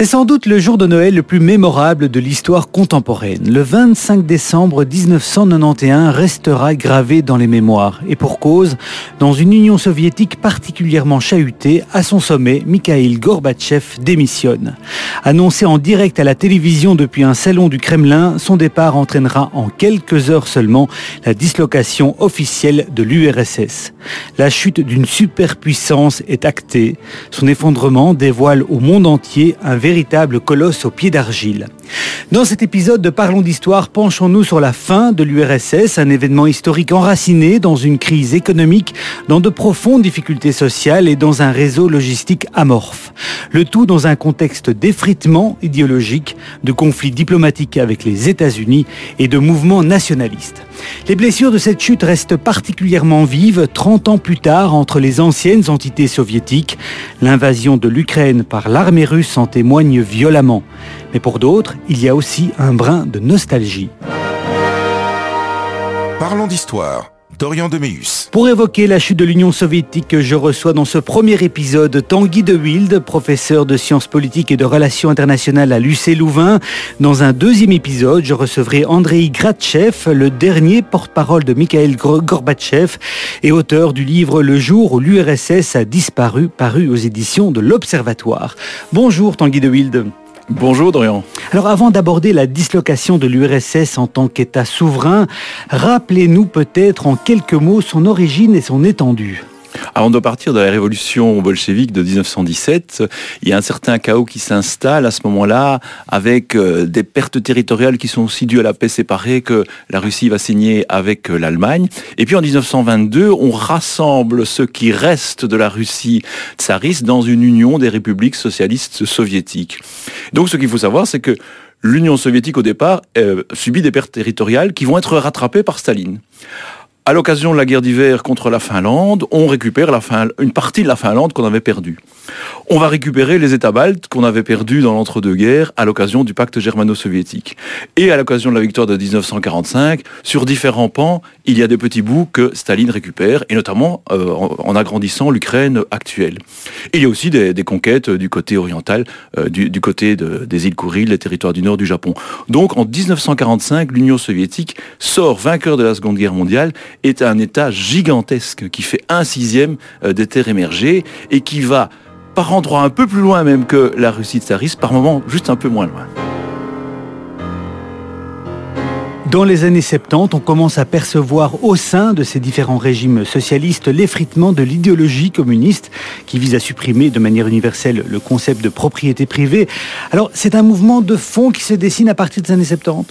C'est sans doute le jour de Noël le plus mémorable de l'histoire contemporaine. Le 25 décembre 1991 restera gravé dans les mémoires. Et pour cause, dans une Union soviétique particulièrement chahutée, à son sommet, Mikhail Gorbatchev démissionne. Annoncé en direct à la télévision depuis un salon du Kremlin, son départ entraînera en quelques heures seulement la dislocation officielle de l'URSS. La chute d'une superpuissance est actée. Son effondrement dévoile au monde entier un véritable colosse au pied d'argile. Dans cet épisode de Parlons d'Histoire, penchons-nous sur la fin de l'URSS, un événement historique enraciné dans une crise économique, dans de profondes difficultés sociales et dans un réseau logistique amorphe. Le tout dans un contexte d'effritement idéologique, de conflits diplomatiques avec les États-Unis et de mouvements nationalistes. Les blessures de cette chute restent particulièrement vives 30 ans plus tard entre les anciennes entités soviétiques. L'invasion de l'Ukraine par l'armée russe en témoigne violemment. Mais pour d'autres, il y a aussi un brin de nostalgie. Parlons d'histoire. Dorian Pour évoquer la chute de l'Union soviétique, je reçois dans ce premier épisode Tanguy de Wild, professeur de sciences politiques et de relations internationales à l'UC Louvain. Dans un deuxième épisode, je recevrai Andrei Gratchev, le dernier porte-parole de Mikhail Gorbatchev et auteur du livre Le jour où l'URSS a disparu, paru aux éditions de l'Observatoire. Bonjour Tanguy de Wild. Bonjour Dorian. Alors avant d'aborder la dislocation de l'URSS en tant qu'État souverain, rappelez-nous peut-être en quelques mots son origine et son étendue. Avant de partir de la révolution bolchevique de 1917, il y a un certain chaos qui s'installe à ce moment-là, avec euh, des pertes territoriales qui sont aussi dues à la paix séparée que la Russie va signer avec euh, l'Allemagne. Et puis en 1922, on rassemble ce qui reste de la Russie tsariste dans une union des républiques socialistes soviétiques. Donc ce qu'il faut savoir, c'est que l'Union soviétique au départ euh, subit des pertes territoriales qui vont être rattrapées par Staline à l'occasion de la guerre d'hiver contre la Finlande, on récupère une partie de la Finlande qu'on avait perdue. On va récupérer les États baltes qu'on avait perdus dans l'entre-deux-guerres à l'occasion du pacte germano-soviétique. Et à l'occasion de la victoire de 1945, sur différents pans, il y a des petits bouts que Staline récupère, et notamment euh, en, agrandissant l'Ukraine actuelle. il y a aussi des, conquêtes du côté oriental, euh, du, côté des îles Kouril, les territoires du nord du Japon. Donc en 1945, l'Union soviétique sort vainqueur de la Seconde Guerre mondiale, est un État gigantesque qui fait un sixième euh, des terres émergées et qui va par endroits un peu plus loin même que la Russie tsariste, par moments juste un peu moins loin. Dans les années 70, on commence à percevoir au sein de ces différents régimes socialistes l'effritement de l'idéologie communiste qui vise à supprimer de manière universelle le concept de propriété privée. Alors, c'est un mouvement de fond qui se dessine à partir des années 70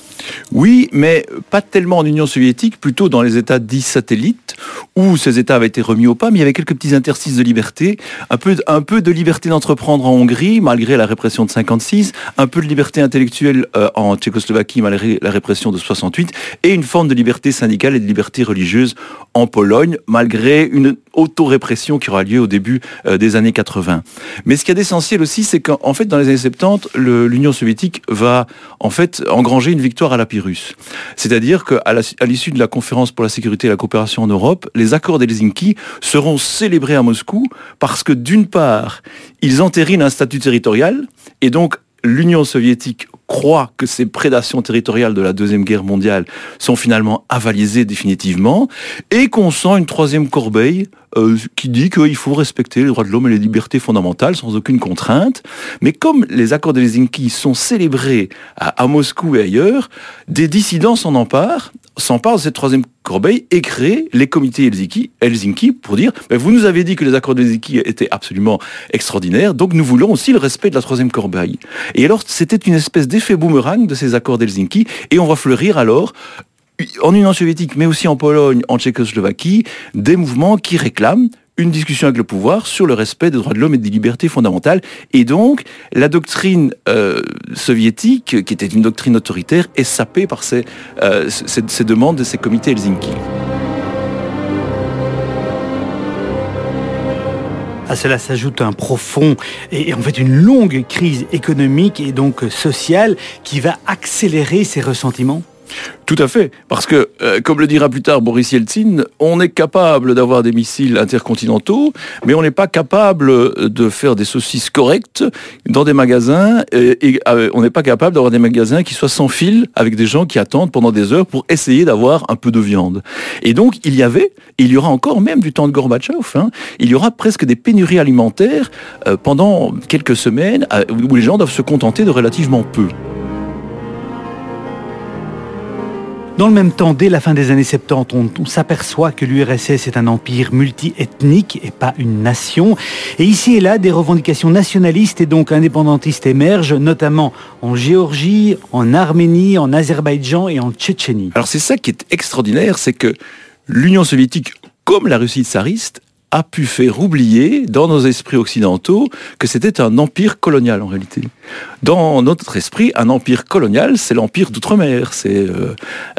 Oui, mais pas tellement en Union soviétique, plutôt dans les États dits satellites, où ces États avaient été remis au pas, mais il y avait quelques petits interstices de liberté, un peu, un peu de liberté d'entreprendre en Hongrie, malgré la répression de 56, un peu de liberté intellectuelle euh, en Tchécoslovaquie, malgré la répression de 60 et une forme de liberté syndicale et de liberté religieuse en Pologne, malgré une auto-répression qui aura lieu au début euh, des années 80. Mais ce qui est d'essentiel aussi, c'est qu'en fait, dans les années 70, l'Union soviétique va en fait engranger une victoire à la Pyrrhus. C'est-à-dire qu'à l'issue de la conférence pour la sécurité et la coopération en Europe, les accords d'Helsinki seront célébrés à Moscou parce que d'une part, ils entérinent un statut territorial et donc l'Union soviétique croit que ces prédations territoriales de la Deuxième Guerre mondiale sont finalement avalisées définitivement, et qu'on sent une troisième corbeille euh, qui dit qu'il faut respecter les droits de l'homme et les libertés fondamentales sans aucune contrainte. Mais comme les accords de Helsinki sont célébrés à, Moscou et ailleurs, des dissidents s'en emparent, s'emparent de cette troisième corbeille et créent les comités Helsinki, pour dire ben, vous nous avez dit que les accords de Helsinki étaient absolument extraordinaires, donc nous voulons aussi le respect de la troisième corbeille. Et alors c'était une espèce d'effet boomerang de ces accords d'Helsinki et on va fleurir alors en Union soviétique, mais aussi en Pologne, en Tchécoslovaquie, des mouvements qui réclament une discussion avec le pouvoir sur le respect des droits de l'homme et des libertés fondamentales. Et donc, la doctrine euh, soviétique, qui était une doctrine autoritaire, est sapée par ces, euh, ces demandes de ces comités Helsinki. À cela s'ajoute un profond et en fait une longue crise économique et donc sociale qui va accélérer ces ressentiments Tout à fait, parce que, euh, comme le dira plus tard Boris Yeltsin, on est capable d'avoir des missiles intercontinentaux, mais on n'est pas capable de faire des saucisses correctes dans des magasins, et, euh, on n'est pas capable d'avoir des magasins qui soient sans fil, avec des gens qui attendent pendant des heures pour essayer d'avoir un peu de viande. Et donc, il y avait, et il y aura encore même du temps de Gorbatchev, hein, il y aura presque des pénuries alimentaires euh, pendant quelques semaines, où les gens doivent se contenter de relativement peu. Dans le même temps, dès la fin des années 70, on, s'aperçoit que l'URSS est un empire multi-ethnique et pas une nation. Et ici et là, des revendications nationalistes et donc indépendantistes émergent, notamment en Géorgie, en Arménie, en Azerbaïdjan et en Tchétchénie. Alors c'est ça qui est extraordinaire, c'est que l'Union soviétique, comme la Russie tsariste, a pu faire oublier dans nos esprits occidentaux que c'était un empire colonial en réalité. Dans notre esprit, un empire colonial, c'est l'empire d'outre-mer, c'est euh,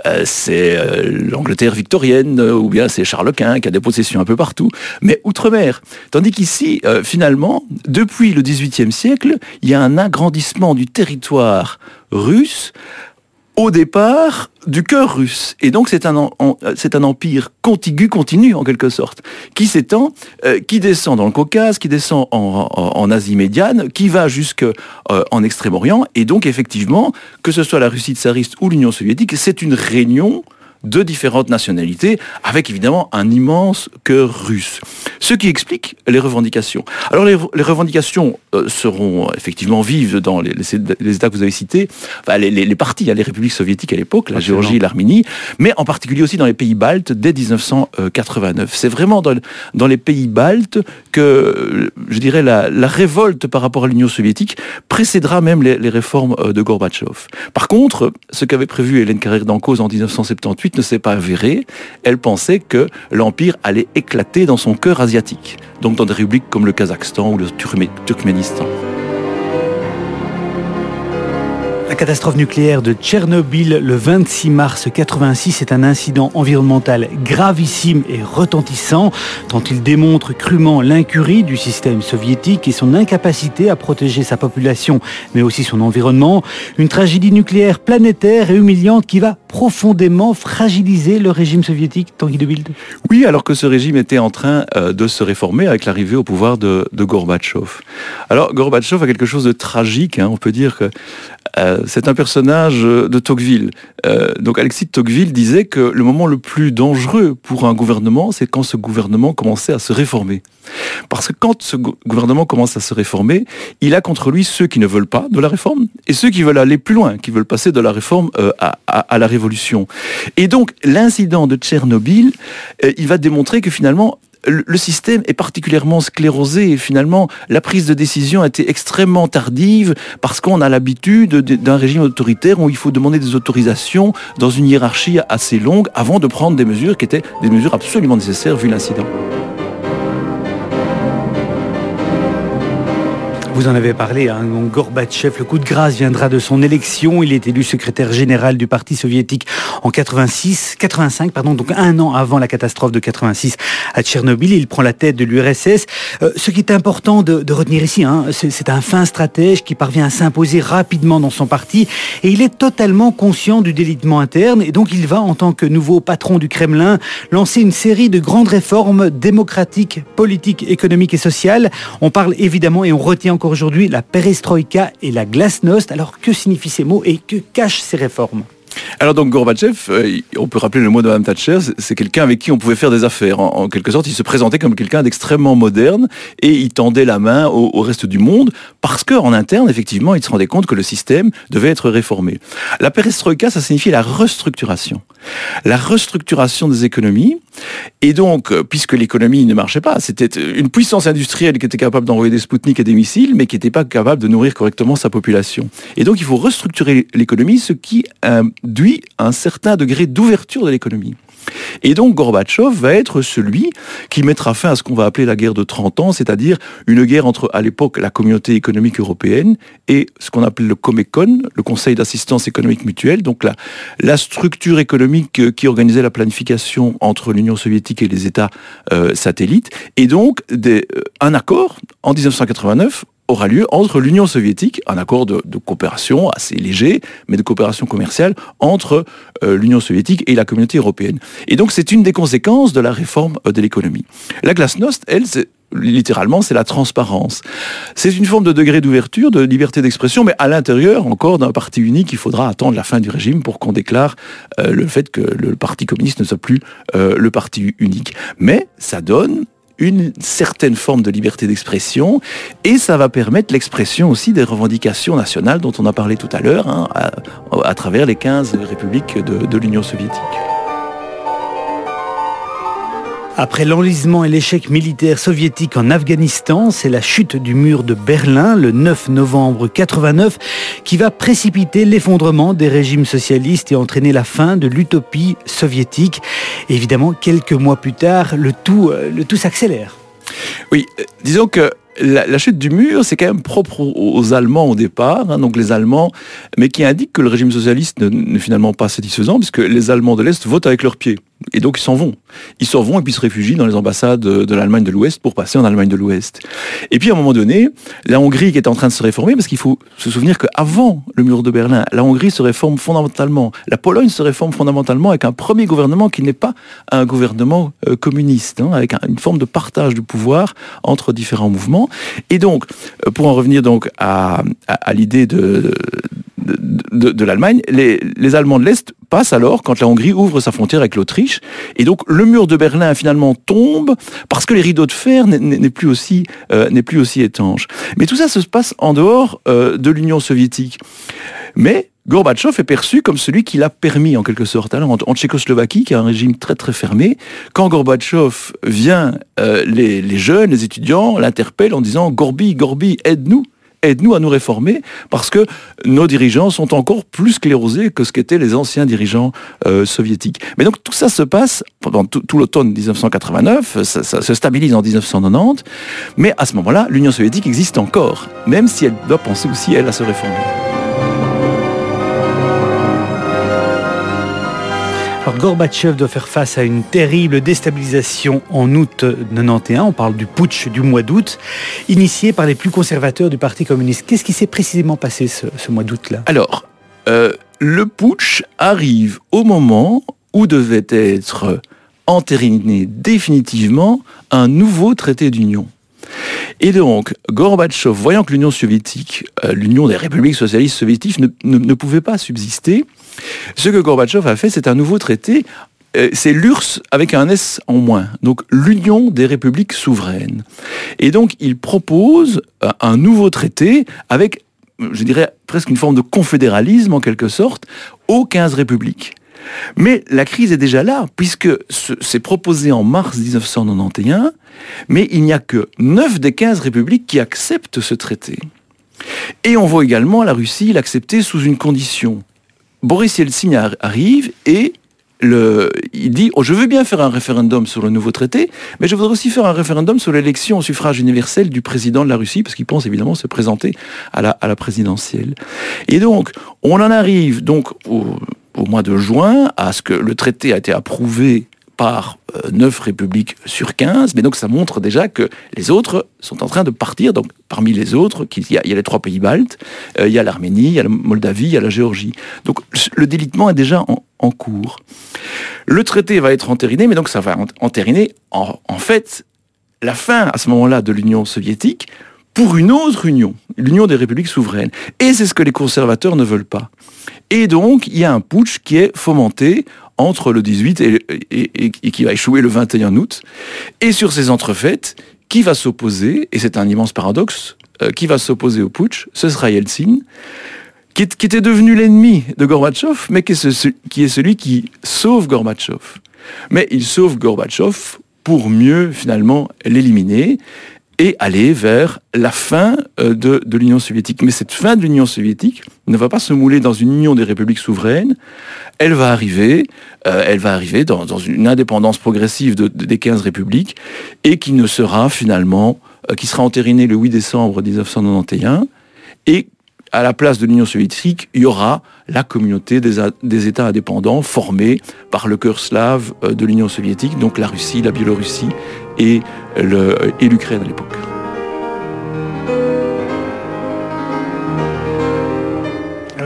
euh, euh, l'Angleterre victorienne, ou bien c'est Charles Quint qui a des possessions un peu partout, mais outre-mer. Tandis qu'ici, finalement, depuis le XVIIIe siècle, il y a un agrandissement du territoire russe au départ du cœur russe. Et donc c'est un, empire contigu, continu en quelque sorte, qui s'étend, euh, qui descend dans le Caucase, qui descend en, Asie médiane, qui va jusque euh, en Extrême-Orient. Et donc effectivement, que ce soit la Russie tsariste ou l'Union soviétique, c'est une réunion de différentes nationalités, avec évidemment un immense cœur russe. Ce qui explique les revendications. Alors les, revendications euh, seront effectivement vives dans les, États que vous avez cités, enfin, les, les, partis, a les républiques soviétiques à l'époque, la Géorgie et l'Arménie, mais en particulier aussi dans les pays baltes dès 1989. C'est vraiment dans, dans, les pays baltes que, je dirais, la, la révolte par rapport à l'Union soviétique précédera même les, réformes euh, de Gorbatchev. Par contre, ce qu'avait prévu Hélène Carrère d'Encausse en 1978 ne s'est pas avérée. Elle pensait que l'Empire allait éclater dans son cœur asiatique, donc dans des républiques comme le Kazakhstan ou le Turkménistan. La catastrophe nucléaire de Tchernobyl le 26 mars 86 est un incident environnemental gravissime et retentissant, tant il démontre crûment l'incurie du système soviétique et son incapacité à protéger sa population, mais aussi son environnement. Une tragédie nucléaire planétaire et humiliante qui va profondément fragiliser le régime soviétique, Tanguy de Oui, alors que ce régime était en train euh, de se réformer avec l'arrivée au pouvoir de, Gorbatchev. Alors, Gorbatchev a quelque chose de tragique, hein. on peut dire que euh, c'est un personnage de Tocqueville. Euh, donc Alexis de Tocqueville disait que le moment le plus dangereux pour un gouvernement, c'est quand ce gouvernement commençait à se réformer. Parce que quand ce gouvernement commence à se réformer, il a contre lui ceux qui ne veulent pas de la réforme et ceux qui veulent aller plus loin, qui veulent passer de la réforme euh, à, la révolution. Et donc l'incident de Tchernobyl, il va démontrer que finalement le système est particulièrement sclérosé et finalement la prise de décision a été extrêmement tardive parce qu'on a l'habitude d'un régime autoritaire où il faut demander des autorisations dans une hiérarchie assez longue avant de prendre des mesures qui étaient des mesures absolument nécessaires vu l'incident. Vous en avez parlé, hein, Gorbatchev, le coup de grâce viendra de son élection. Il est élu secrétaire général du Parti soviétique en 86, 85, pardon, donc un an avant la catastrophe de 86 à Tchernobyl. Il prend la tête de l'URSS. Euh, ce qui est important de, retenir ici, hein, c'est un fin stratège qui parvient à s'imposer rapidement dans son parti et il est totalement conscient du délitement interne et donc il va, en tant que nouveau patron du Kremlin, lancer une série de grandes réformes démocratiques, politiques, économiques et sociales. On parle évidemment et on retient encore aujourd'hui la perestroïka et la glasnost. Alors que signifient ces mots et que cachent ces réformes? Alors donc Gorbatchev, euh, on peut rappeler le mot de Mme Thatcher, c'est quelqu'un avec qui on pouvait faire des affaires. En, quelque sorte, il se présentait comme quelqu'un d'extrêmement moderne et il tendait la main au, reste du monde parce qu'en interne, effectivement, il se rendait compte que le système devait être réformé. La perestroïka, ça signifie la restructuration. La restructuration des économies. Et donc, euh, puisque l'économie ne marchait pas, c'était une puissance industrielle qui était capable d'envoyer des Spoutniks et des missiles, mais qui n'était pas capable de nourrir correctement sa population. Et donc, il faut restructurer l'économie, ce qui euh, induit un certain degré d'ouverture de l'économie. Et donc Gorbatchev va être celui qui mettra fin à ce qu'on va appeler la guerre de 30 ans, c'est-à-dire une guerre entre, à l'époque, la communauté économique européenne et ce qu'on appelle le Comecon, le Conseil d'assistance économique mutuelle, donc la, la structure économique qui organisait la planification entre l'Union soviétique et les États euh, satellites, et donc des, euh, un accord en 1989 aura lieu entre l'Union soviétique, un accord de, coopération assez léger, mais de coopération commerciale entre euh, l'Union soviétique et la communauté européenne. Et donc c'est une des conséquences de la réforme euh, de l'économie. La glasnost, elle, littéralement, c'est la transparence. C'est une forme de degré d'ouverture, de liberté d'expression, mais à l'intérieur encore d'un parti unique, il faudra attendre la fin du régime pour qu'on déclare euh, le fait que le Parti communiste ne soit plus le parti unique. Mais ça donne une certaine forme de liberté d'expression et ça va permettre l'expression aussi des revendications nationales dont on a parlé tout à l'heure hein, à, travers les 15 républiques de l'Union soviétique. Après l'enlisement et l'échec militaire soviétique en Afghanistan, c'est la chute du mur de Berlin le 9 novembre 89 qui va précipiter l'effondrement des régimes socialistes et entraîner la fin de l'utopie soviétique. évidemment, quelques mois plus tard, le tout, euh, s'accélère. Oui, euh, disons que la, chute du mur, c'est quand même propre aux, Allemands au départ, hein, donc les Allemands, mais qui indique que le régime socialiste n'est finalement pas satisfaisant, puisque les Allemands de l'Est votent avec leurs pieds. Et donc ils s'en vont. Ils s'en vont et puis se réfugient dans les ambassades de l'Allemagne de l'Ouest pour passer en Allemagne de l'Ouest. Et puis à un moment donné, la Hongrie qui est en train de se réformer, parce qu'il faut se souvenir qu'avant le mur de Berlin, la Hongrie se réforme fondamentalement. La Pologne se réforme fondamentalement avec un premier gouvernement qui n'est pas un gouvernement euh, communiste, hein, avec une forme de partage du pouvoir entre différents mouvements. Et donc, euh, pour en revenir donc à, l'idée de, l'Allemagne, les, Allemands de l'Est passent alors quand la Hongrie ouvre sa frontière avec l'Autriche. Et donc le mur de Berlin finalement tombe parce que les rideaux de fer n'est plus, aussi, euh, plus aussi étanche. Mais tout ça se passe en dehors euh, de l'Union soviétique. Mais Gorbatchev est perçu comme celui qui l'a permis en quelque sorte. Alors, en, Tchécoslovaquie, qui a un régime très très fermé, quand Gorbatchev vient, euh, les, les, jeunes, les étudiants l'interpellent en disant Gorbi, Gorbi, aide-nous aide-nous à nous réformer, parce que nos dirigeants sont encore plus sclérosés que ce qu'étaient les anciens dirigeants euh, soviétiques. Mais donc tout ça se passe pendant tout, l'automne 1989, ça, ça, se stabilise en 1990, mais à ce moment-là, l'Union soviétique existe encore, même si elle doit penser aussi, elle, à se réformer. Alors Gorbatchev doit faire face à une terrible déstabilisation en août 91. On parle du putsch du mois d'août, initié par les plus conservateurs du Parti communiste. Qu'est-ce qui s'est précisément passé ce, mois d'août-là? Alors, euh, le putsch arrive au moment où devait être entériné définitivement un nouveau traité d'union. Et donc, Gorbatchev, voyant que l'Union soviétique, euh, l'Union des républiques socialistes soviétiques ne, pouvait pas subsister, ce que Gorbatchev a fait, c'est un nouveau traité euh, c'est l'URSS avec un S en moins, donc l'Union des républiques souveraines. Et donc il propose euh, un nouveau traité avec, je dirais, presque une forme de confédéralisme en quelque sorte, aux 15 républiques. Mais la crise est déjà là, puisque c'est proposé en mars 1991, mais il n'y a que 9 des 15 républiques qui acceptent ce traité. Et on voit également la Russie l'accepter sous une condition. Boris Yeltsin arrive et il dit oh, Je veux bien faire un référendum sur le nouveau traité, mais je voudrais aussi faire un référendum sur l'élection au suffrage universel du président de la Russie, parce qu'il pense évidemment se présenter à la, présidentielle. Et donc, on en arrive donc au mois de juin à ce que le traité a été approuvé par 9 euh, républiques sur 15, mais donc ça montre déjà que les autres sont en train de partir. Donc parmi les autres, il y a, les trois pays baltes, euh, il y a l'Arménie, il y a la Moldavie, il y a la Géorgie. Donc le délitement est déjà en, cours. Le traité va être entériné, mais donc ça va entériner en, en fait la fin à ce moment-là de l'Union soviétique pour une autre union, l'union des républiques souveraines. Et c'est ce que les conservateurs ne veulent pas. Et donc, il y a un putsch qui est fomenté entre le 18 et, qui va échouer le 21 août. Et sur ces entrefaites, qui va s'opposer, et c'est un immense paradoxe, euh, qui va s'opposer au putsch Ce sera Yeltsin, qui, était devenu l'ennemi de Gorbatchev, mais qui est, celui qui sauve Gorbatchev. Mais il sauve Gorbatchev pour mieux finalement l'éliminer et aller vers la fin euh, de, l'Union soviétique. Mais cette fin de l'Union soviétique ne va pas se mouler dans une union des républiques souveraines, elle va arriver, euh, dans, une indépendance progressive des 15 républiques, et qui sera finalement, euh, entérinée le 8 décembre 1991, et à la place de l'Union soviétique, il y aura la communauté des, États indépendants formés par le cœur slave de l'Union soviétique, donc la Russie, la Biélorussie et l'Ukraine à l'époque.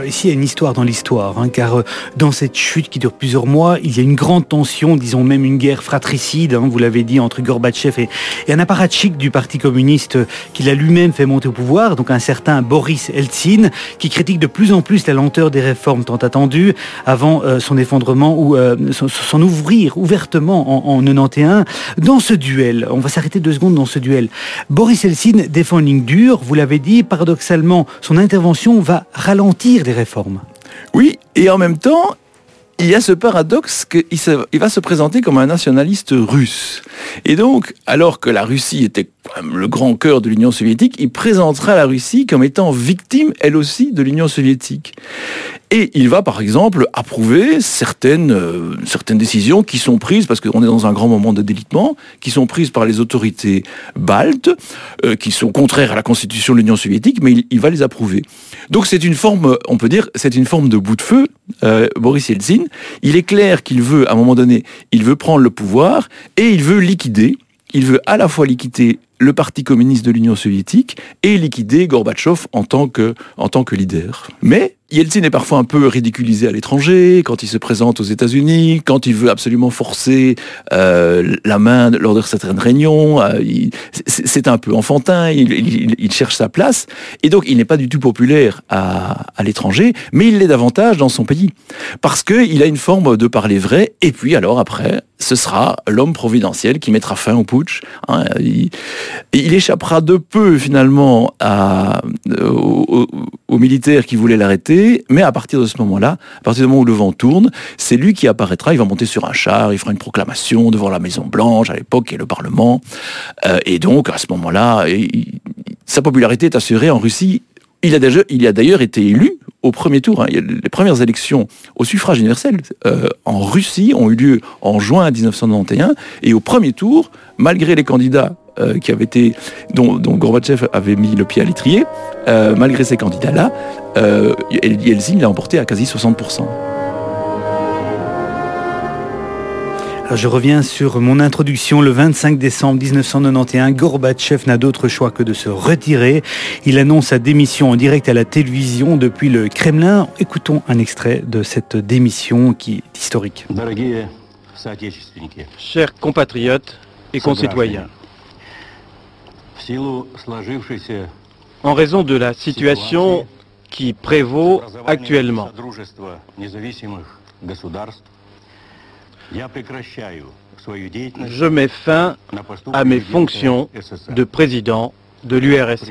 Ici, il y a une histoire dans l'histoire, hein, car euh, dans cette chute qui dure plusieurs mois, il y a une grande tension, disons même une guerre fratricide, hein, vous l'avez dit, entre Gorbatchev et, un apparatchik du Parti communiste qu'il a lui-même fait monter au pouvoir, donc un certain Boris Eltsine, qui critique de plus en plus la lenteur des réformes tant attendues avant euh, son effondrement ou euh, son ouvrir ouvertement en, en 91. Dans ce duel, on va s'arrêter deux secondes dans ce duel. Boris Eltsine défend une ligne dure, vous l'avez dit, paradoxalement, son intervention va ralentir les Oui, et en même temps, il y a ce paradoxe qu'il il va se présenter comme un nationaliste russe. Et donc, alors que la Russie était le grand cœur de l'Union soviétique, il présentera la Russie comme étant victime, elle aussi, de l'Union soviétique. Et il va, par exemple, approuver certaines, euh, décisions qui sont prises, parce qu'on est dans un grand moment de délitement, qui sont prises par les autorités baltes, euh, qui sont contraires à la constitution de l'Union soviétique, mais il, il, va les approuver. Donc c'est une forme, on peut dire, c'est une forme de bout de feu, euh, Boris Yeltsin. Il est clair qu'il veut, à un moment donné, il veut prendre le pouvoir et il veut liquider, il veut à la fois liquider le Parti communiste de l'Union soviétique et liquider Gorbatchev en tant que, en tant que leader. Mais Yeltsin est parfois un peu ridiculisé à l'étranger, quand il se présente aux États-Unis, quand il veut absolument forcer euh, la main lors de certaines réunions. Euh, c'est un peu enfantin, il, il, il, cherche sa place. Et donc, il n'est pas du tout populaire à, à l'étranger, mais il l'est davantage dans son pays. Parce qu'il a une forme de parler vrai, et puis alors après, ce sera l'homme providentiel qui mettra fin au putsch. Hein, il, il, échappera de peu finalement à, aux, aux militaires qui voulaient l'arrêter mais à partir de ce moment-là, à partir du moment où le vent tourne, c'est lui qui apparaîtra, il va monter sur un char, il fera une proclamation devant la Maison Blanche à l'époque et le Parlement, euh, et donc à ce moment-là, sa popularité est assurée en Russie. Il a, d'ailleurs été élu au premier tour. Hein. Les premières élections au suffrage universel euh, en Russie ont eu lieu en juin 1991, et au premier tour, malgré les candidats euh, qui avait été, dont, dont, Gorbatchev avait mis le pied à l'étrier, euh, malgré ces candidats-là, euh, Yeltsin l'a emporté à quasi 60%. Alors je reviens sur mon introduction. Le 25 décembre 1991, Gorbatchev n'a d'autre choix que de se retirer. Il annonce sa démission en direct à la télévision depuis le Kremlin. Écoutons un extrait de cette démission qui est historique. Chers compatriotes et concitoyens, en raison de la situation qui prévaut actuellement, je mets fin à mes fonctions de président de l'URSS.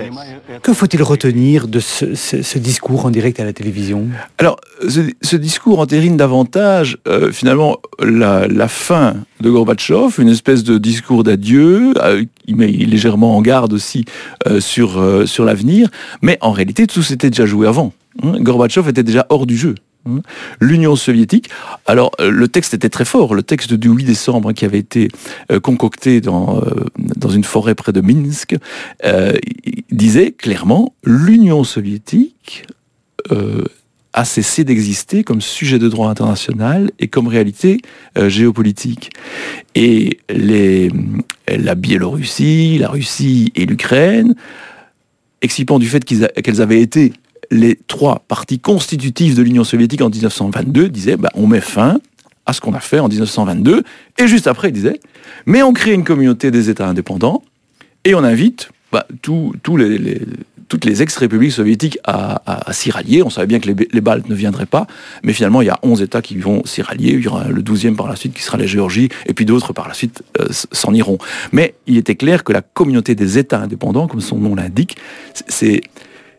Que faut-il retenir de ce, ce, ce, discours en direct à la télévision? Alors, ce, ce, discours entérine davantage, euh, finalement, la, la, fin de Gorbatchev, une espèce de discours d'adieu, euh, il met légèrement en garde aussi euh, sur, sur l'avenir, mais en réalité, tout s'était déjà joué avant. Hein Gorbatchev était déjà hors du jeu. Hein. L'Union soviétique. Alors, euh, le texte était très fort. Le texte du 8 décembre qui avait été euh, concocté dans, euh, dans une forêt près de Minsk disait clairement l'Union soviétique a cessé d'exister comme sujet de droit international et comme réalité géopolitique. Et les, la Biélorussie, la Russie et l'Ukraine, excipant du fait qu'elles avaient été les trois parties constitutives de l'Union soviétique en 1922 disaient bah, on met fin à ce qu'on a fait en 1922. Et juste après, ils disaient mais on crée une communauté des États indépendants et on invite bah, toutes les ex-républiques soviétiques à, s'y rallier. On savait bien que les, les, Baltes ne viendraient pas, mais finalement, il y a 11 États qui vont s'y rallier. Il y aura le 12e par la suite qui sera la Géorgie, et puis d'autres par la suite euh, s'en iront. Mais il était clair que la communauté des États indépendants, comme son nom l'indique, c'est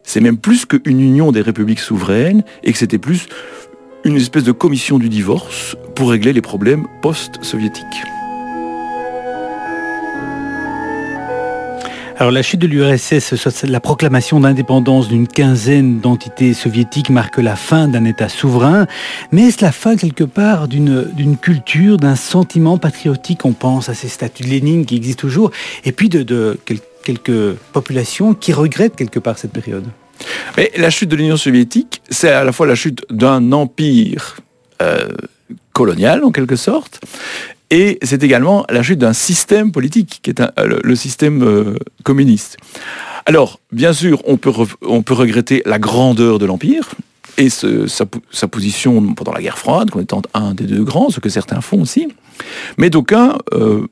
c'est même plus qu'une union des républiques souveraines et que c'était plus une espèce de commission du divorce pour régler les problèmes post-soviétiques. Alors la chute de l'URSS, la proclamation d'indépendance d'une quinzaine d'entités soviétiques marque la fin d'un État souverain, mais est-ce la fin quelque part d'une culture, d'un sentiment patriotique On pense à ces statues de Lénine qui existent toujours, et puis de quelques populations qui regrettent quelque part cette période. Mais la chute de l'Union soviétique, c'est à la fois la chute d'un empire euh, colonial, en quelque sorte, et c'est également la chute d'un système politique, qui est un, le, système euh, communiste. Alors, bien sûr, on peut, on peut regretter la grandeur de l'empire, et sa, position pendant la guerre froide, comme étant un des deux grands, ce que certains font aussi. Mais d'aucuns, euh,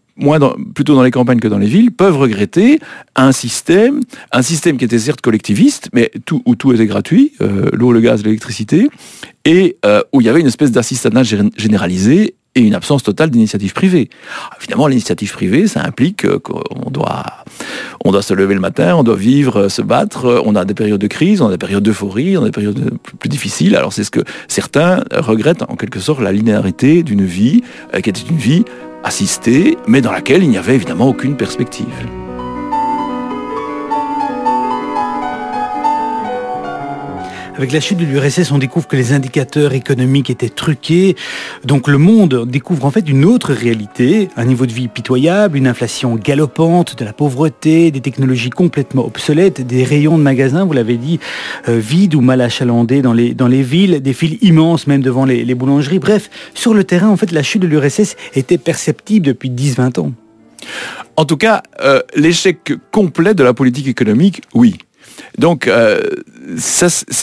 plutôt dans les campagnes que dans les villes, peuvent regretter un système, un système qui était certes collectiviste, mais tout, où tout était gratuit, euh, l'eau, le gaz, l'électricité, et euh, où il y avait une espèce d'assistanat généralisé et une absence totale d'initiative privée. Évidemment, l'initiative privée, ça implique qu'on doit, se lever le matin, on doit vivre, se battre, on a des périodes de crise, on a des périodes d'euphorie, on a des périodes plus difficiles. Alors c'est ce que certains regrettent en quelque sorte la linéarité d'une vie euh, qui était une vie assistée, mais dans laquelle il n'y avait évidemment aucune perspective. Avec la chute de l'URSS, on découvre que les indicateurs économiques étaient truqués. Donc le monde découvre en fait une autre réalité, un niveau de vie pitoyable, une inflation galopante, de la pauvreté, des technologies complètement obsolètes, des rayons de magasins, vous l'avez dit, euh, vides ou mal achalandés dans les, villes, des files immenses même devant les, boulangeries. Bref, sur le terrain, en fait, la chute de l'URSS était perceptible depuis 10-20 ans. En tout cas, euh, l'échec complet de la politique économique, oui. Donc, euh,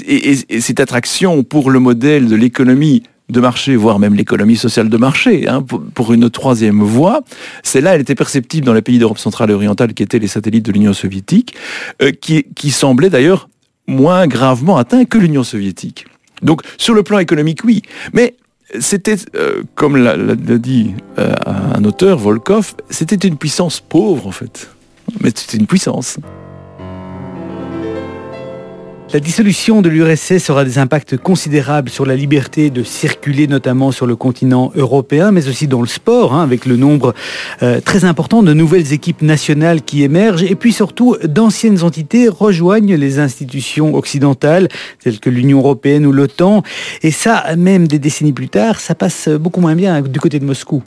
et, cette attraction pour le modèle de l'économie de marché, voire même l'économie sociale de marché, hein, pour, une troisième voie. Celle-là, elle était perceptible dans les pays d'Europe centrale et orientale qui étaient les satellites de l'Union soviétique, euh, qui, semblaient d'ailleurs moins gravement atteints que l'Union soviétique. Donc, sur le plan économique, oui. Mais c'était, euh, comme l'a dit un auteur, Volkov, c'était une puissance pauvre, en fait. Mais c'était une puissance. La dissolution de l'URSS aura des impacts considérables sur la liberté de circuler, notamment sur le continent européen, mais aussi dans le sport, hein, avec le nombre euh, très important de nouvelles équipes nationales qui émergent, et puis surtout d'anciennes entités rejoignent les institutions occidentales, telles que l'Union européenne ou l'OTAN, et ça, même des décennies plus tard, ça passe beaucoup moins bien du côté de Moscou.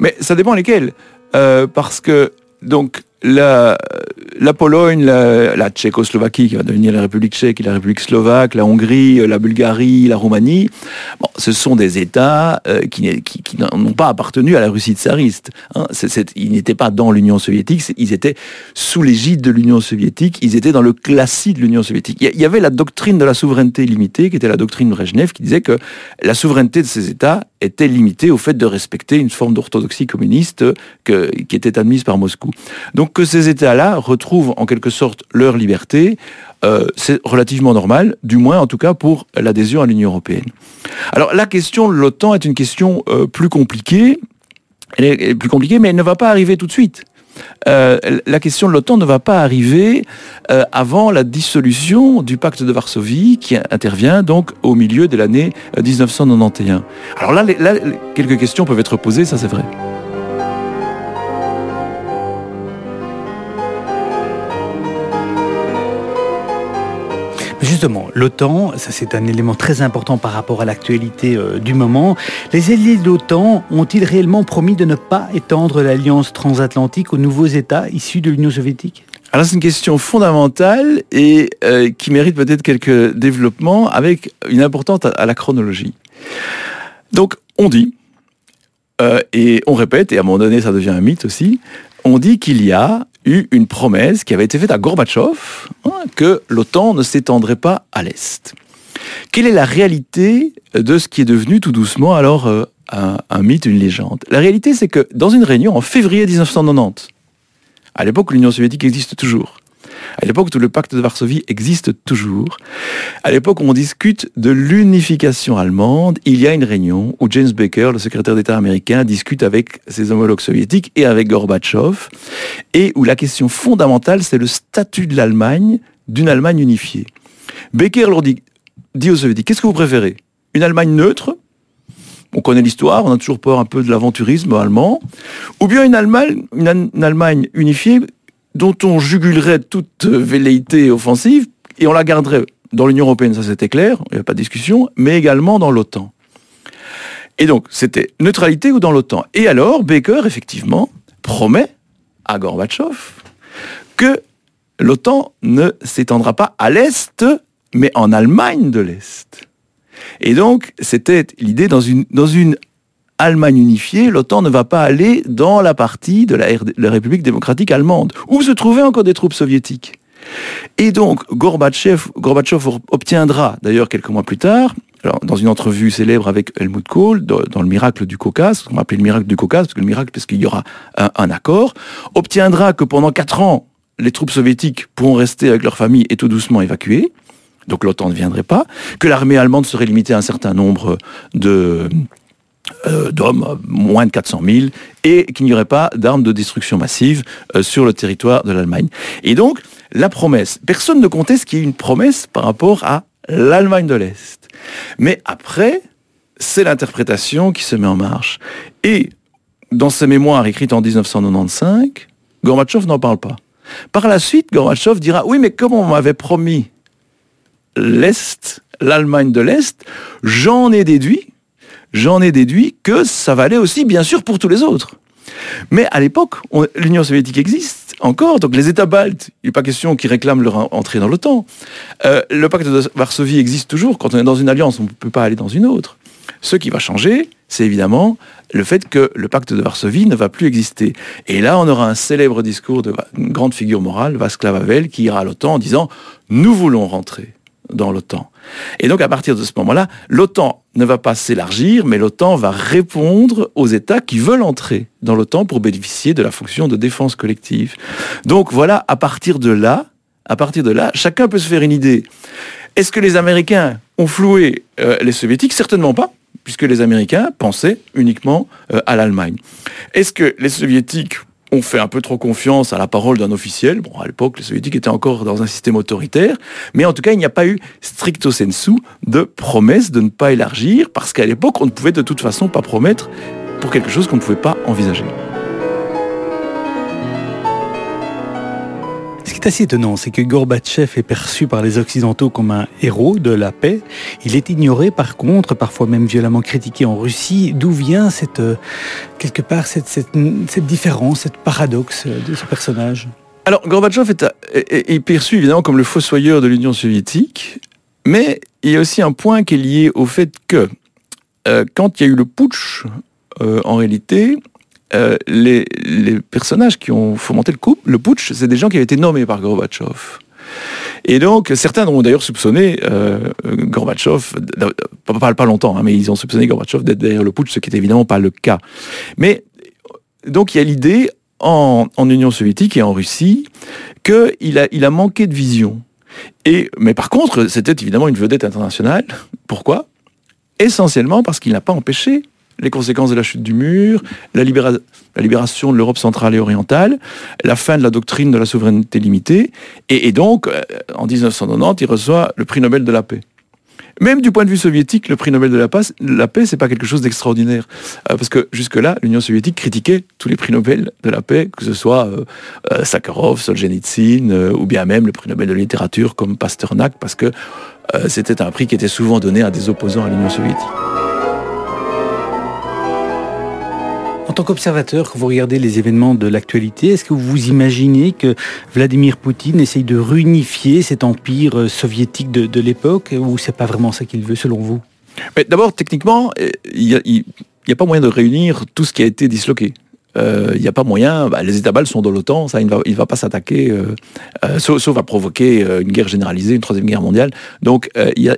Mais ça dépend lesquels, euh, parce que donc la, la Pologne, la, Tchécoslovaquie qui va devenir la République tchèque la République slovaque, la Hongrie, la Bulgarie, la Roumanie, bon, ce sont des États euh, qui, qui, n'ont pas appartenu à la Russie tsariste. Hein. ils n'étaient pas dans l'Union soviétique, ils étaient sous l'égide de l'Union soviétique, ils étaient dans le classique de l'Union soviétique. Il y avait la doctrine de la souveraineté limitée, qui était la doctrine de Brezhnev, qui disait que la souveraineté de ces États était limitée au fait de respecter une forme d'orthodoxie communiste que, qui était admise par Moscou. Donc que ces États-là retrouvent en quelque sorte leur liberté, euh, c'est relativement normal, du moins en tout cas pour l'adhésion à l'Union européenne. Alors la question de l'OTAN est une question euh, plus compliquée, plus compliquée, mais elle ne va pas arriver tout de suite. Euh, la question de l'OTAN ne va pas arriver avant la dissolution du pacte de Varsovie qui intervient donc au milieu de l'année 1991. Alors là, quelques questions peuvent être posées, ça c'est vrai. L'OTAN, ça c'est un élément très important par rapport à l'actualité euh, du moment. Les alliés de l'OTAN ont-ils réellement promis de ne pas étendre l'alliance transatlantique aux nouveaux États issus de l'Union soviétique? Alors c'est une question fondamentale et euh, qui mérite peut-être quelques développements avec une importance à, la chronologie. Donc on dit, euh, et on répète, et à un moment donné ça devient un mythe aussi, on dit qu'il y a eu une promesse qui avait été faite à Gorbatchev hein, que l'OTAN ne s'étendrait pas à l'Est. Quelle est la réalité de ce qui est devenu tout doucement alors euh, un, mythe, une légende? La réalité, c'est que dans une réunion en février 1990, à l'époque l'Union soviétique existe toujours, à l'époque où le pacte de Varsovie existe toujours, à l'époque où on discute de l'unification allemande, il y a une réunion où James Baker, le secrétaire d'État américain, discute avec ses homologues soviétiques et avec Gorbatchev, et où la question fondamentale, c'est le statut de l'Allemagne, d'une Allemagne unifiée. Baker leur dit, dit aux soviétiques, qu'est-ce que vous préférez? Une Allemagne neutre? On connaît l'histoire, on a toujours peur un peu de l'aventurisme allemand, ou bien une Allemagne, une Allemagne unifiée dont on jugulerait toute velléité offensive et on la garderait dans l'Union européenne, ça c'était clair, il n'y a pas de discussion, mais également dans l'OTAN. Et donc, c'était neutralité ou dans l'OTAN. Et alors, Baker, effectivement, promet à Gorbatchev que l'OTAN ne s'étendra pas à l'Est, mais en Allemagne de l'Est. Et donc, c'était l'idée dans une, dans une Allemagne unifiée, l'OTAN ne va pas aller dans la partie de la, République démocratique allemande, où se trouvaient encore des troupes soviétiques. Et donc, Gorbatchev, obtiendra, d'ailleurs quelques mois plus tard, alors, dans une entrevue célèbre avec Helmut Kohl, dans, le miracle du Caucase, on va appeler le miracle du Caucase, parce que le miracle, parce qu'il y aura un, un, accord, obtiendra que pendant quatre ans, les troupes soviétiques pourront rester avec leur famille et tout doucement évacuées, donc l'OTAN ne viendrait pas, que l'armée allemande serait limitée à un certain nombre de euh, d'hommes, moins de 400 000, et qu'il n'y aurait pas d'armes de destruction massive euh, sur le territoire de l'Allemagne. Et donc, la promesse, personne ne conteste qu'il y ait une promesse par rapport à l'Allemagne de l'Est. Mais après, c'est l'interprétation qui se met en marche. Et dans ses mémoires écrites en 1995, Gorbatchev n'en parle pas. Par la suite, Gorbatchev dira, oui, mais comme on m'avait promis l'Est, l'Allemagne de l'Est, j'en ai déduit j'en ai déduit que ça valait aussi, bien sûr, pour tous les autres. Mais à l'époque, l'Union soviétique existe encore, donc les États baltes, il n'est pas question qu'ils réclament leur entrée dans l'OTAN. Euh, le pacte de Varsovie existe toujours, quand on est dans une alliance, on ne peut pas aller dans une autre. Ce qui va changer, c'est évidemment le fait que le pacte de Varsovie ne va plus exister. Et là, on aura un célèbre discours d'une grande figure morale, Václav Havel, qui ira à l'OTAN en disant « Nous voulons rentrer » dans l'OTAN. Et donc à partir de ce moment-là, l'OTAN ne va pas s'élargir, mais l'OTAN va répondre aux États qui veulent entrer dans l'OTAN pour bénéficier de la fonction de défense collective. Donc voilà, à partir de là, à partir de là, chacun peut se faire une idée. Est-ce que les Américains ont floué euh, les Soviétiques? Certainement pas, puisque les Américains pensaient uniquement euh, à l'Allemagne. Est-ce que les Soviétiques on fait un peu trop confiance à la parole d'un officiel. Bon, à l'époque, les soviétiques étaient encore dans un système autoritaire, mais en tout cas, il n'y a pas eu stricto sensu de promesse de ne pas élargir, parce qu'à l'époque, on ne pouvait de toute façon pas promettre pour quelque chose qu'on ne pouvait pas envisager. Assez étonnant, c'est que Gorbatchev est perçu par les Occidentaux comme un héros de la paix. Il est ignoré par contre, parfois même violemment critiqué en Russie. D'où vient cette, euh, quelque part cette, cette, différence, cette paradoxe de ce personnage? Alors Gorbatchev est, perçu évidemment comme le fossoyeur de l'Union soviétique, mais il y a aussi un point qui est lié au fait que euh, quand il y a eu le putsch, euh, en réalité, euh, les, personnages qui ont fomenté le coup, le putsch, c'est des gens qui avaient été nommés par Gorbatchev. Et donc, certains ont d'ailleurs soupçonné euh, Gorbatchev, pas, pas longtemps, hein, mais ils ont soupçonné Gorbatchev d'être derrière le putsch, ce qui n'est évidemment pas le cas. Mais donc, il y a l'idée en, Union soviétique et en Russie qu'il a, il a manqué de vision. Et, mais par contre, c'était évidemment une vedette internationale. Pourquoi? Essentiellement parce qu'il n'a pas empêché les conséquences de la chute du mur, la, libération de l'Europe centrale et orientale, la fin de la doctrine de la souveraineté limitée, et, donc, euh, en 1990, il reçoit le prix Nobel de la paix. Même du point de vue soviétique, le prix Nobel de la paix, la paix, c'est pas quelque chose d'extraordinaire, euh, parce que jusque-là, l'Union soviétique critiquait tous les prix Nobel de la paix, que ce soit euh, Sakharov, Solzhenitsyn, ou bien même le prix Nobel de littérature comme Pasternak, parce que c'était un prix qui était souvent donné à des opposants à l'Union soviétique. En tant qu'observateur, quand vous regardez les événements de l'actualité, est-ce que vous imaginez que Vladimir Poutine essaye de réunifier cet empire euh, soviétique de, l'époque ou c'est pas vraiment ça qu'il veut selon vous? D'abord, techniquement, euh, il n'y a, pas moyen de réunir tout ce qui a été disloqué. Euh, il n'y a pas moyen, bah, les États baltes sont dans l'OTAN, ça il ne va, pas s'attaquer, sauf, à provoquer une guerre généralisée, une troisième guerre mondiale. Donc il y a,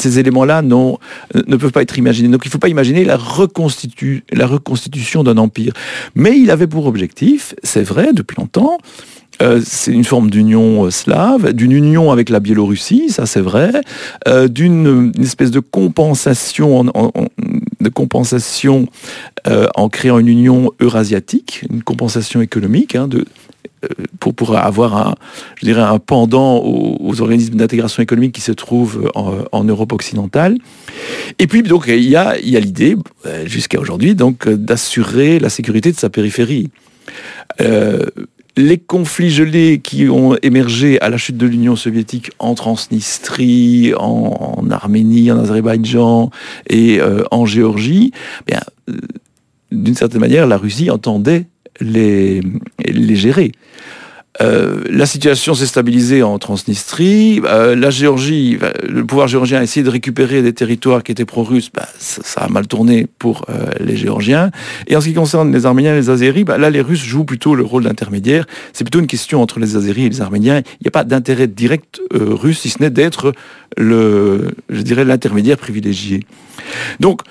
ces éléments-là ne peuvent pas être imaginés. Donc il ne faut pas imaginer la, reconstitution d'un empire. Mais il avait pour objectif, c'est vrai, depuis longtemps, euh, c'est une forme d'union euh, slave, d'une union avec la Biélorussie, ça c'est vrai, euh, d'une espèce de compensation, en, de compensation en créant une union eurasiatique, une compensation économique, hein, pour, pour avoir un, pendant aux, organismes d'intégration économique qui se trouvent en, Europe occidentale. Et puis donc il y a, l'idée, euh, jusqu'à aujourd'hui, donc d'assurer la sécurité de sa périphérie. Euh, les conflits gelés qui ont émergé à la chute de l'Union soviétique en Transnistrie, en, Arménie, en Azerbaïdjan et en Géorgie, bien, d'une certaine manière, la Russie entendait les, gérer. Euh, la situation s'est stabilisée en Transnistrie. Euh, la Géorgie, le pouvoir géorgien a essayé de récupérer des territoires qui étaient pro-russes. Bah, ça, a mal tourné pour euh, les Géorgiens. Et en ce qui concerne les Arméniens et les Azéris, bah, là, les Russes jouent plutôt le rôle d'intermédiaire. C'est plutôt une question entre les Azéris et les Arméniens. Il n'y a pas d'intérêt direct russe, si ce n'est d'être le, je dirais, l'intermédiaire privilégié. Donc,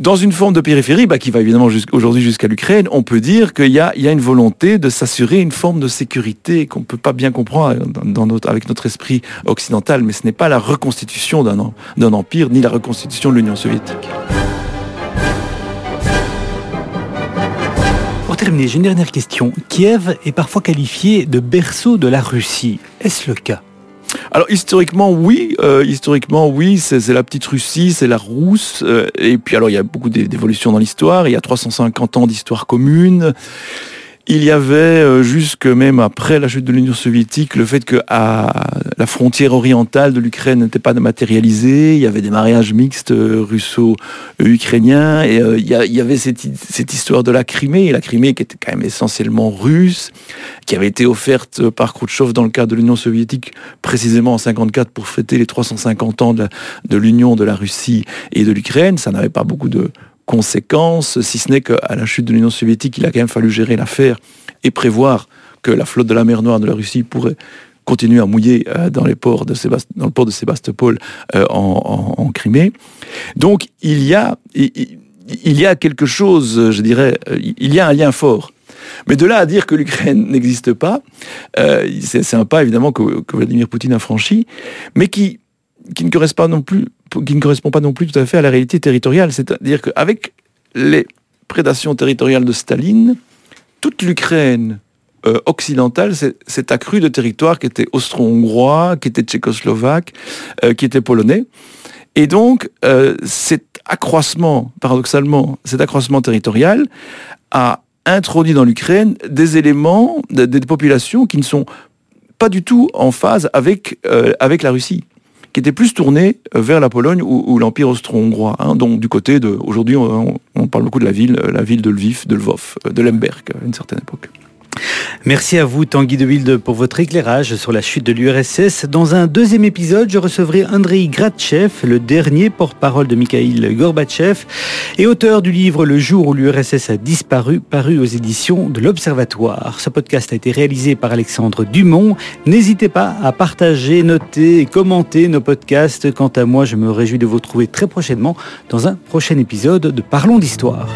dans une forme de périphérie, bah, qui va évidemment aujourd'hui jusqu'à l'Ukraine, on peut dire qu'il y, a, une volonté de s'assurer une forme de sécurité qu'on ne peut pas bien comprendre avec notre esprit occidental, mais ce n'est pas la reconstitution d'un empire ni la reconstitution de l'Union soviétique. Pour terminer, j'ai une dernière question. Kiev est parfois qualifié de berceau de la Russie. Est-ce le cas? Alors historiquement oui, euh, historiquement oui, c'est la petite Russie, c'est la Rousse, euh, et puis alors il y a beaucoup d'évolutions dans l'histoire, il y a 350 ans d'histoire commune, il y avait, euh, jusque même après la chute de l'Union soviétique, le fait que la frontière orientale de l'Ukraine n'était pas matérialisée. Il y avait des mariages mixtes euh, russo-ukrainiens. Et euh, il y, avait cette, histoire de la Crimée. la Crimée qui était quand même essentiellement russe, qui avait été offerte par Khrouchtchev dans le cadre de l'Union soviétique, précisément en 54 pour fêter les 350 ans de l'union de la Russie et de l'Ukraine. Ça n'avait pas beaucoup de conséquences, si ce n'est qu'à la chute de l'Union soviétique, il a quand même fallu gérer l'affaire et prévoir que la flotte de la mer Noire de la Russie pourrait continuer à mouiller euh, dans, les ports de le port de Sébastopol euh, en, Crimée. Donc il y, a, quelque chose, je dirais, il y a un lien fort. Mais de là à dire que l'Ukraine n'existe pas, euh, c'est un pas évidemment que, Vladimir Poutine a franchi, mais qui, qui ne correspond pas non plus tout à fait à la réalité territoriale. C'est-à-dire qu'avec les prédations territoriales de Staline, toute l'Ukraine euh, occidentale s'est accrue de territoires qui étaient austro-hongrois, qui étaient tchécoslovaques, euh, qui étaient polonais. Et donc, euh, cet accroissement, paradoxalement, cet accroissement territorial a introduit dans l'Ukraine des éléments, des, populations qui ne sont pas du tout en phase avec la Russie qui était plus tourné euh, vers la Pologne ou, l'Empire austro-hongrois. Hein, donc du côté de, aujourd'hui, on, on, parle beaucoup de la ville, la ville de Lviv, de Lvov, euh, de Lemberg à une certaine époque. Merci à vous, Tanguy de Wilde, pour votre éclairage sur la chute de l'URSS. Dans un deuxième épisode, je recevrai Andrei Gratchev, le dernier porte-parole de Mikhail Gorbatchev et auteur du livre Le jour où l'URSS a disparu, paru aux éditions de l'Observatoire. Ce podcast a été réalisé par Alexandre Dumont. N'hésitez pas à partager, noter et commenter nos podcasts. Quant à moi, je me réjouis de vous retrouver très prochainement dans un prochain épisode de Parlons d'Histoire.